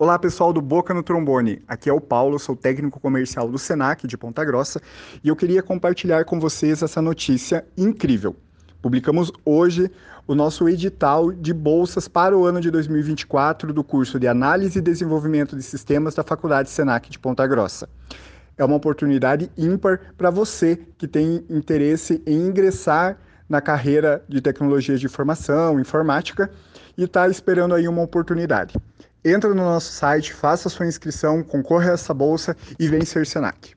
Olá pessoal do Boca no Trombone, aqui é o Paulo, sou técnico comercial do Senac de Ponta Grossa e eu queria compartilhar com vocês essa notícia incrível. Publicamos hoje o nosso edital de bolsas para o ano de 2024 do curso de Análise e Desenvolvimento de Sistemas da Faculdade Senac de Ponta Grossa. É uma oportunidade ímpar para você que tem interesse em ingressar na carreira de tecnologias de informação, informática e está esperando aí uma oportunidade. Entra no nosso site, faça sua inscrição, concorra a essa bolsa e vem ser Senac.